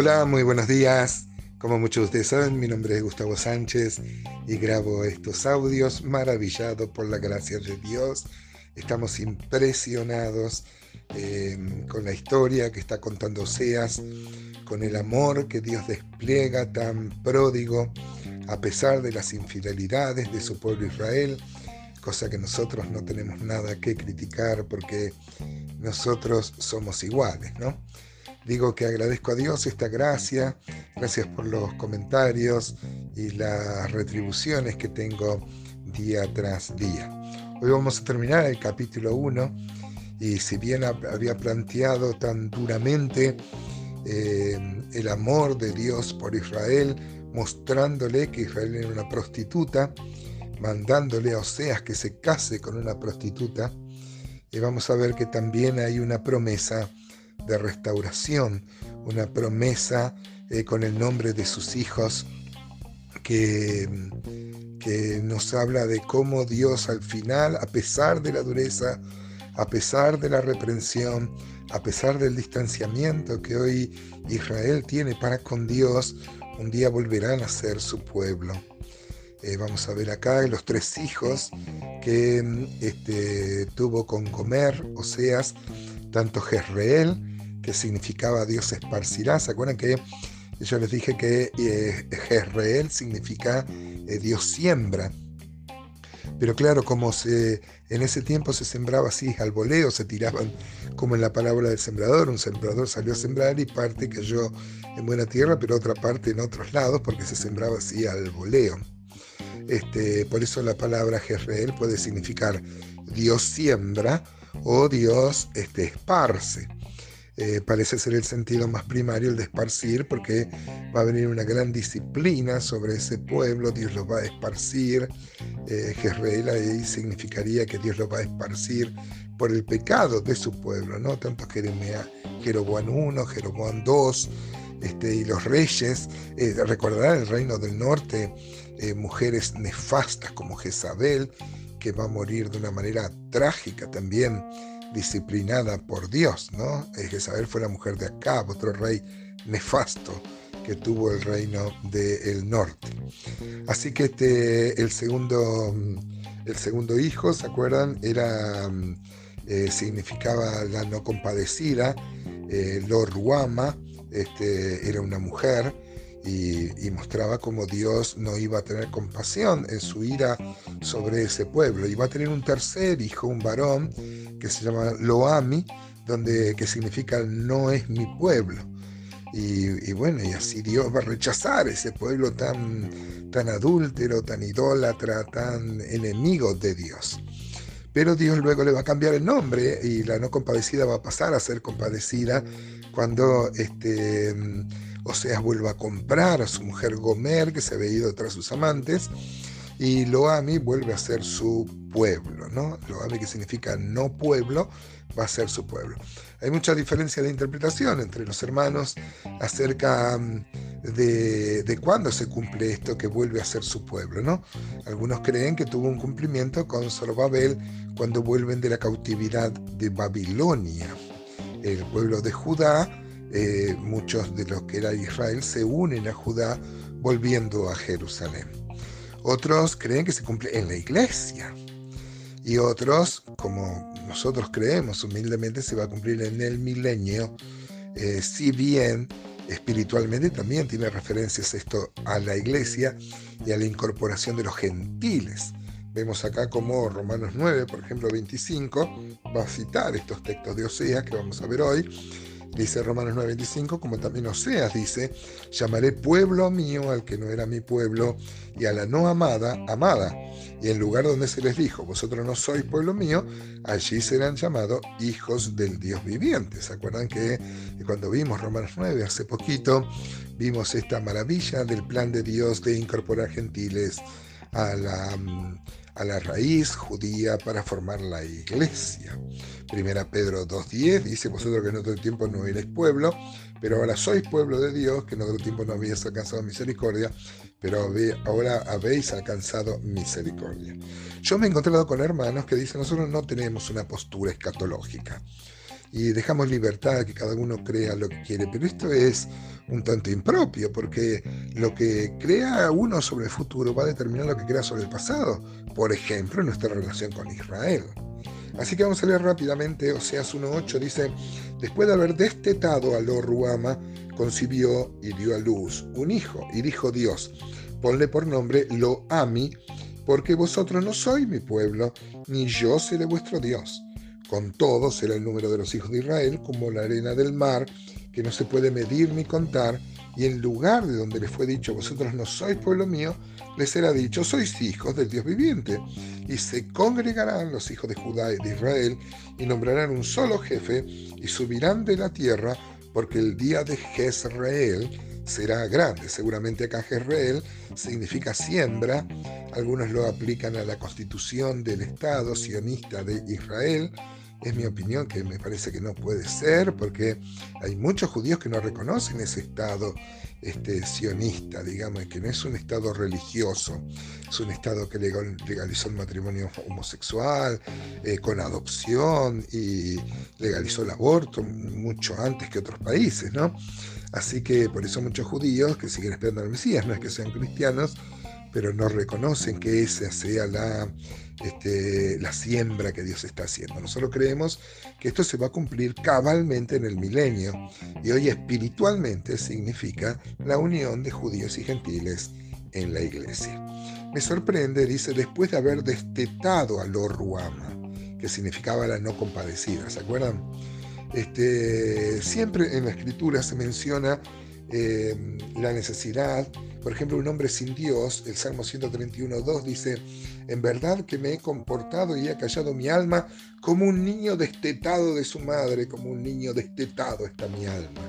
Hola, muy buenos días. Como muchos de ustedes saben, mi nombre es Gustavo Sánchez y grabo estos audios maravillado por la gracia de Dios. Estamos impresionados em, con la historia que está contando Oseas, con el amor que Dios despliega tan pródigo a pesar de las infidelidades de su pueblo Israel, cosa que nosotros no tenemos nada que criticar porque nosotros somos iguales, ¿no? Digo que agradezco a Dios esta gracia, gracias por los comentarios y las retribuciones que tengo día tras día. Hoy vamos a terminar el capítulo 1 y si bien había planteado tan duramente eh, el amor de Dios por Israel, mostrándole que Israel era una prostituta, mandándole a Oseas que se case con una prostituta, y eh, vamos a ver que también hay una promesa de restauración, una promesa eh, con el nombre de sus hijos que, que nos habla de cómo Dios al final, a pesar de la dureza, a pesar de la reprensión, a pesar del distanciamiento que hoy Israel tiene para con Dios, un día volverán a ser su pueblo. Eh, vamos a ver acá los tres hijos que este, tuvo con Gomer, Oseas, tanto Jezreel, que significaba Dios esparcirá. ¿Se acuerdan que yo les dije que eh, Jezreel significa eh, Dios siembra? Pero claro, como en ese tiempo se sembraba así al voleo, se tiraban como en la palabra del sembrador, un sembrador salió a sembrar y parte cayó en buena tierra, pero otra parte en otros lados porque se sembraba así al voleo. Este, por eso la palabra Jezreel puede significar Dios siembra o Dios este, esparce. Eh, parece ser el sentido más primario, el de esparcir, porque va a venir una gran disciplina sobre ese pueblo, Dios lo va a esparcir. Eh, ahí significaría que Dios lo va a esparcir por el pecado de su pueblo, ¿no? Tanto Jeroboam 1, Jeroboam 2, este, y los reyes, eh, recordarán el reino del norte, eh, mujeres nefastas como Jezabel, que va a morir de una manera trágica también disciplinada por Dios, ¿no? Jezabel fue la mujer de Acab, otro rey nefasto que tuvo el reino del norte. Así que este, el, segundo, el segundo hijo, ¿se acuerdan? Era, eh, significaba la no compadecida, eh, Lorruama, este, era una mujer, y, mostraba cómo Dios no iba a tener compasión en su ira sobre ese pueblo. Iba a tener un tercer hijo, un varón, que se llama Loami, donde, que significa no es mi pueblo. Y, bueno, y así Dios va a rechazar ese pueblo tan, tan adúltero, tan idólatra, tan enemigo de Dios. Pero Dios luego le va a cambiar el nombre y la no compadecida va a pasar a ser compadecida cuando este, Oseas vuelve a comprar a su mujer Gomer, que se había ido tras sus amantes, y Loami vuelve a ser su pueblo, ¿no? Loami, que significa no pueblo, va a ser su pueblo. Hay mucha diferencia de interpretación entre los hermanos acerca mm, de, cuándo se cumple esto que vuelve a ser su pueblo, ¿no? Algunos creen que tuvo un cumplimiento con Zorobabel cuando vuelven de la cautividad de Babilonia. El pueblo de Judá eh, muchos de los que era Israel se unen a Judá volviendo a Jerusalén. Otros creen que se cumple en la iglesia. Y otros, como nosotros creemos humildemente, se va a cumplir en el milenio, eh, si bien espiritualmente también tiene referencias esto a la iglesia y a la incorporación de los gentiles. Vemos acá como Romanos 9, por ejemplo 25, va a citar estos textos de Oseas que vamos a ver hoy, Dice Romanos 9:25, como también Oseas dice, llamaré pueblo mío al que no era mi pueblo y a la no amada, amada. Y en lugar donde se les dijo, vosotros no sois pueblo mío, allí serán llamados hijos del Dios viviente. ¿Se acuerdan que cuando vimos Romanos 9 hace poquito, vimos esta maravilla del plan de Dios de incorporar gentiles a la, a la raíz judía para formar la iglesia? Primera Pedro 2.10 dice, vosotros que en otro tiempo no erais pueblo, pero ahora sois pueblo de Dios, que en otro tiempo no habéis alcanzado misericordia, pero ahora habéis alcanzado misericordia. Yo me he encontrado con hermanos que dicen, nosotros no tenemos una postura escatológica. Y dejamos libertad que cada uno crea lo que quiere. Pero esto es un tanto impropio, porque lo que crea uno sobre el futuro va a determinar lo que crea sobre el pasado. Por ejemplo, nuestra relación con Israel. Así que vamos a leer rápidamente, Oseas 1.8 dice, después de haber destetado a Lo Ruama, concibió y dio a luz un hijo, y dijo Dios, ponle por nombre Lo Ami, porque vosotros no sois mi pueblo, ni yo seré vuestro Dios. Con todo será el número de los hijos de Israel como la arena del mar, que no se puede medir ni contar, y en lugar de donde les fue dicho, vosotros no sois pueblo mío, les será dicho, sois hijos del Dios viviente. Y se congregarán los hijos de Judá y de Israel, y nombrarán un solo jefe, y subirán de la tierra, porque el día de Jezreel será grande. Seguramente acá Jezreel significa siembra. Algunos lo aplican a la constitución del Estado sionista de Israel es mi opinión que me parece que no puede ser, porque hay muchos judíos que no reconocen ese Estado este, sionista, digamos, que no es un Estado religioso, es un Estado que legalizó el matrimonio homosexual, eh, con adopción y legalizó el aborto mucho antes que otros países, ¿no? Así que por eso muchos judíos que siguen esperando al Mesías, no es que sean cristianos, pero no reconocen que esa sea la, este, la siembra que Dios está haciendo. Nosotros creemos que esto se va a cumplir cabalmente en el milenio y hoy espiritualmente significa la unión de judíos y gentiles en la iglesia. Me sorprende, dice, después de haber destetado a lo ruama, que significaba la no compadecida, ¿se acuerdan? Este, siempre en la escritura se menciona eh, la necesidad por ejemplo, un hombre sin Dios, el Salmo 131.2 dice, en verdad que me he comportado y he callado mi alma como un niño destetado de su madre, como un niño destetado está mi alma.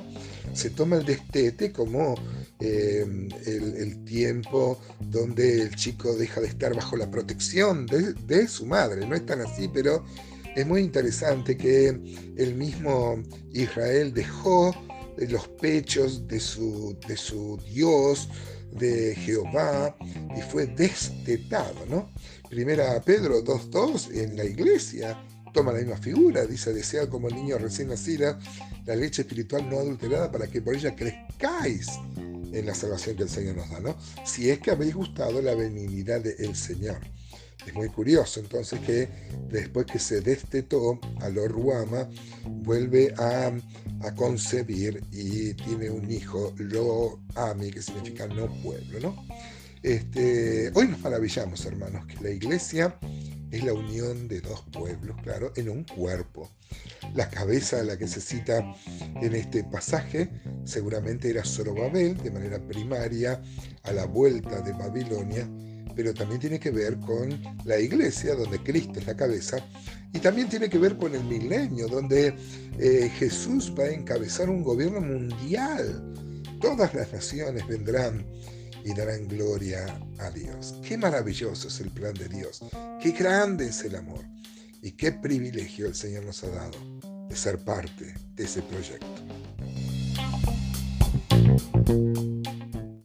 Se toma el destete como eh, el, tiempo donde el chico deja de estar bajo la protección de, de su madre. No es tan así, pero es muy interesante que el mismo Israel dejó los pechos de su, de su Dios, de Jehová y fue destetado, ¿no? Primera Pedro 2.2 en la iglesia toma la misma figura, dice, desea como el niño recién nacido la leche espiritual no adulterada para que por ella crezcáis en la salvación que el Señor nos da, ¿no? Si es que habéis gustado la benignidad del Señor. Es muy curioso entonces que después que se destetó a Ruama, vuelve a, concebir y tiene un hijo, Lo Ami, que significa no pueblo. ¿no? Este, hoy nos maravillamos, hermanos, que la iglesia es la unión de dos pueblos, claro, en un cuerpo. La cabeza a la que se cita en este pasaje seguramente era Zorobabel, de manera primaria, a la vuelta de Babilonia, pero también tiene que ver con la iglesia, donde Cristo es la cabeza, y también tiene que ver con el milenio, donde eh, Jesús va a encabezar un gobierno mundial. Todas las naciones vendrán y darán gloria a Dios. Qué maravilloso es el plan de Dios, qué grande es el amor y qué privilegio el Señor nos ha dado de ser parte de ese proyecto.